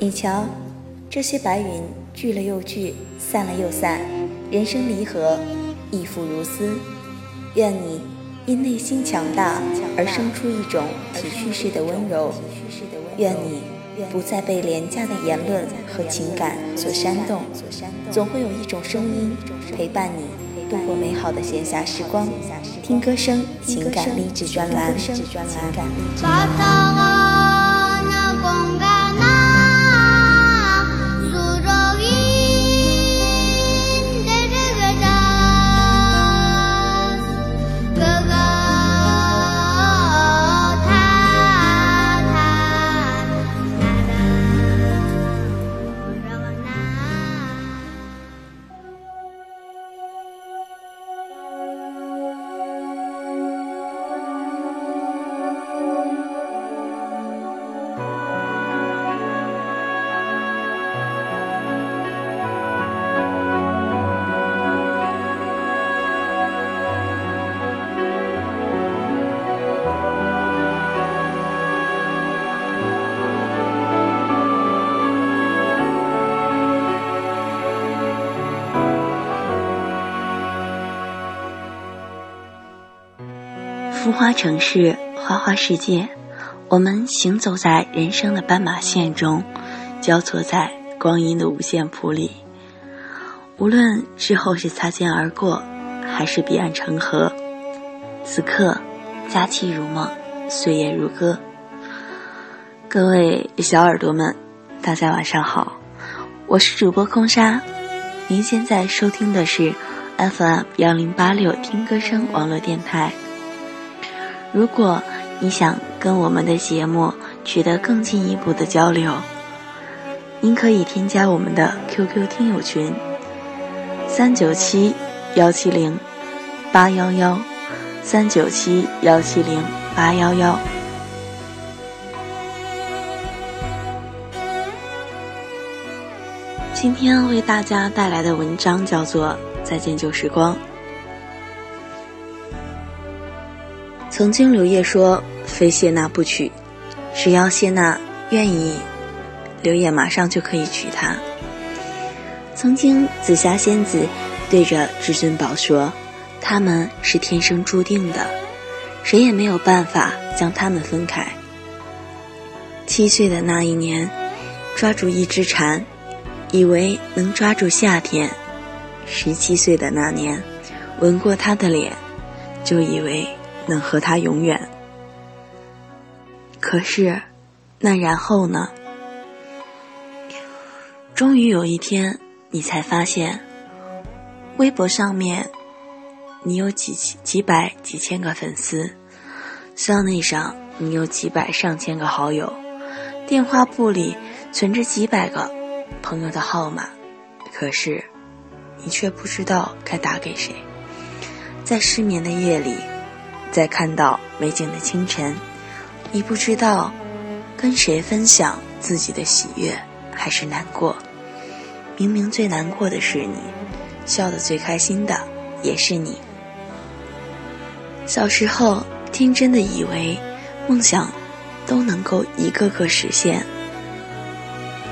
你瞧，这些白云聚了又聚，散了又散，人生离合，亦复如斯。愿你因内心强大而生出一种体恤式的温柔。愿你不再被廉价的言论和情感所煽动。总会有一种声音陪伴你度过美好的闲暇时光。听歌声，情感励志专栏。花城市，花花世界，我们行走在人生的斑马线中，交错在光阴的五线谱里。无论之后是擦肩而过，还是彼岸成河，此刻佳期如梦，岁月如歌。各位小耳朵们，大家晚上好，我是主播空沙，您现在收听的是 FM 幺零八六听歌声网络电台。如果你想跟我们的节目取得更进一步的交流，您可以添加我们的 QQ 听友群：三九七幺七零八幺幺，三九七幺七零八幺幺。今天为大家带来的文章叫做《再见旧时光》。曾经刘烨说：“非谢娜不娶，只要谢娜愿意，刘烨马上就可以娶她。”曾经紫霞仙子对着至尊宝说：“他们是天生注定的，谁也没有办法将他们分开。”七岁的那一年，抓住一只蝉，以为能抓住夏天；十七岁的那年，吻过他的脸，就以为。能和他永远。可是，那然后呢？终于有一天，你才发现，微博上面你有几几百几千个粉丝，校内上你有几百上千个好友，电话簿里存着几百个朋友的号码，可是，你却不知道该打给谁。在失眠的夜里。在看到美景的清晨，你不知道跟谁分享自己的喜悦还是难过。明明最难过的是你，笑得最开心的也是你。小时候天真的以为梦想都能够一个个实现。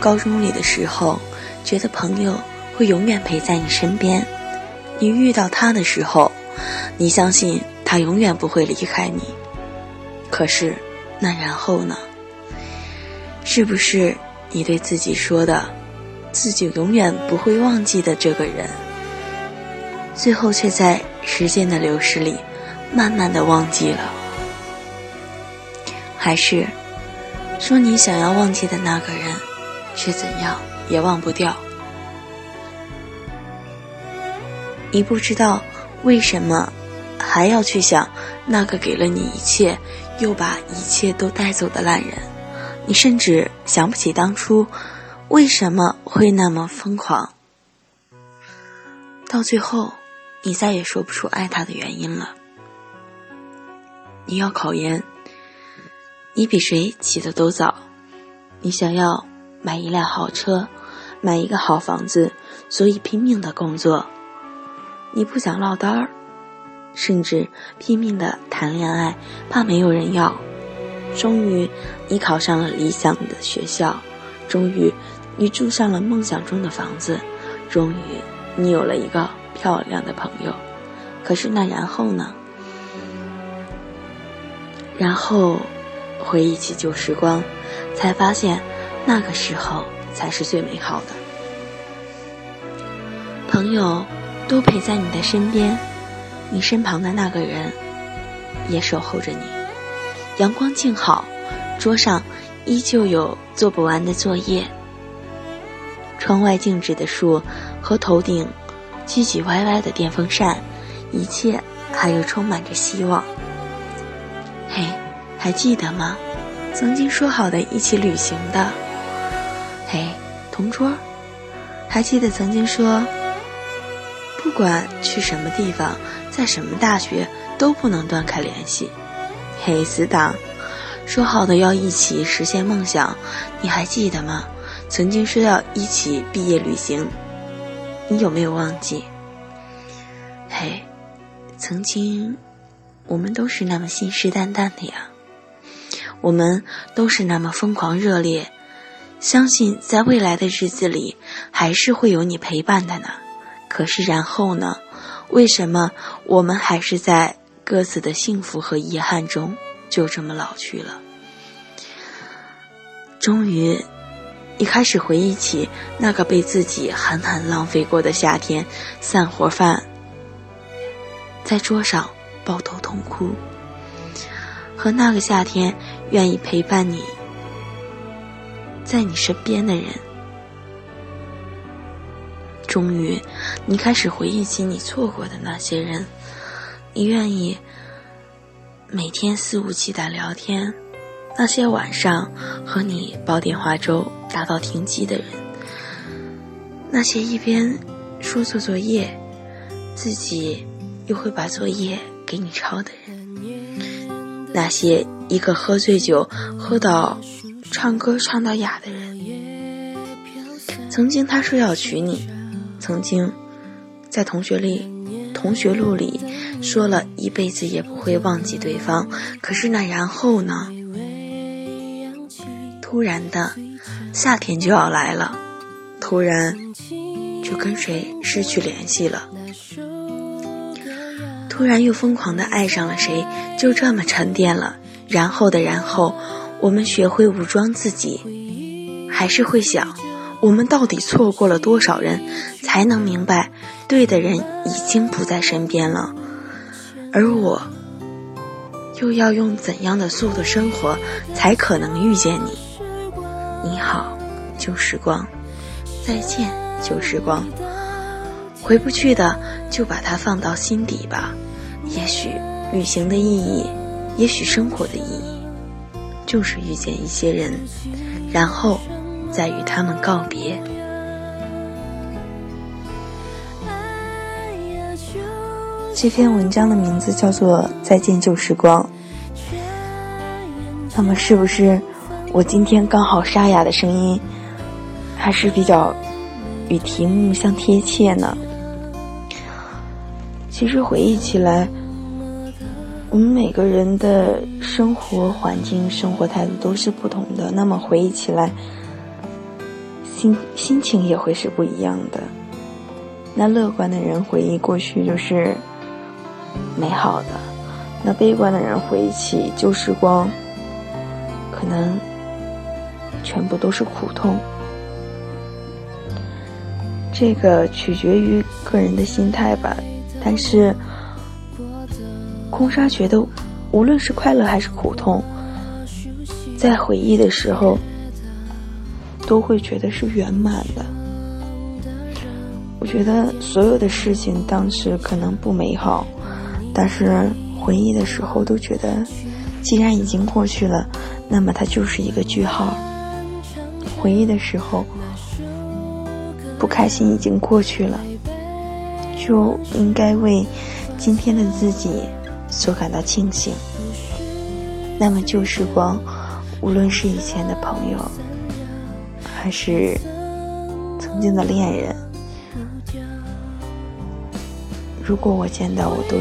高中里的时候，觉得朋友会永远陪在你身边。你遇到他的时候，你相信。他永远不会离开你，可是，那然后呢？是不是你对自己说的，自己永远不会忘记的这个人，最后却在时间的流逝里，慢慢的忘记了？还是，说你想要忘记的那个人，却怎样也忘不掉？你不知道为什么？还要去想那个给了你一切，又把一切都带走的烂人，你甚至想不起当初为什么会那么疯狂。到最后，你再也说不出爱他的原因了。你要考研，你比谁起的都早，你想要买一辆好车，买一个好房子，所以拼命的工作。你不想落单儿。甚至拼命的谈恋爱，怕没有人要。终于，你考上了理想的学校，终于，你住上了梦想中的房子，终于，你有了一个漂亮的朋友。可是那然后呢？然后，回忆起旧时光，才发现，那个时候才是最美好的。朋友都陪在你的身边，你身旁的那个人也守候着你。阳光静好，桌上依旧有做不完的作业。窗外静止的树和头顶唧唧歪歪的电风扇，一切还有充满着希望。嘿，还记得吗？曾经说好的一起旅行的。嘿，同桌，还记得曾经说，不管去什么地方，在什么大学，都不能断开联系。嘿，死党，说好的要一起实现梦想，你还记得吗？曾经说要一起毕业旅行，你有没有忘记？嘿，曾经。我们都是那么信誓旦旦的呀，我们都是那么疯狂热烈，相信在未来的日子里还是会有你陪伴的呢。可是然后呢？为什么我们还是在各自的幸福和遗憾中就这么老去了？终于，你开始回忆起那个被自己狠狠浪费过的夏天，散伙饭在桌上。抱头痛哭，和那个夏天愿意陪伴你在你身边的人，终于，你开始回忆起你错过的那些人，你愿意每天肆无忌惮聊天，那些晚上和你煲电话粥打到停机的人，那些一边说做作业，自己又会把作业。给你抄的人，那些一个喝醉酒喝到唱歌唱到哑的人，曾经他说要娶你，曾经在同学里同学录里说了一辈子也不会忘记对方，可是那然后呢？突然的，夏天就要来了，突然就跟谁失去联系了。突然又疯狂的爱上了谁，就这么沉淀了。然后的然后，我们学会武装自己，还是会想，我们到底错过了多少人，才能明白，对的人已经不在身边了。而我，又要用怎样的速度生活，才可能遇见你？你好，旧时光，再见，旧时光。回不去的，就把它放到心底吧。也许旅行的意义，也许生活的意义，就是遇见一些人，然后在与他们告别。这篇文章的名字叫做《再见旧时光》。那么，是不是我今天刚好沙哑的声音，还是比较与题目相贴切呢？其实回忆起来，我们每个人的生活环境、生活态度都是不同的。那么回忆起来，心心情也会是不一样的。那乐观的人回忆过去就是美好的，那悲观的人回忆起旧时光，可能全部都是苦痛。这个取决于个人的心态吧。但是，空沙觉得，无论是快乐还是苦痛，在回忆的时候，都会觉得是圆满的。我觉得所有的事情当时可能不美好，但是回忆的时候都觉得，既然已经过去了，那么它就是一个句号。回忆的时候，不开心已经过去了。就应该为今天的自己所感到庆幸。那么旧时光，无论是以前的朋友，还是曾经的恋人，如果我见到，我都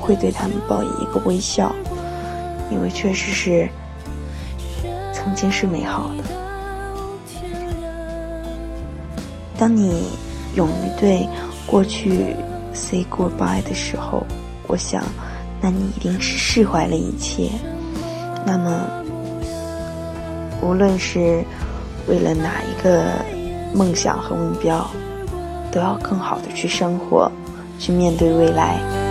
会对他们报以一个微笑，因为确实是曾经是美好的。当你勇于对过去 say goodbye 的时候，我想，那你一定是释怀了一切。那么，无论是为了哪一个梦想和目标，都要更好的去生活，去面对未来。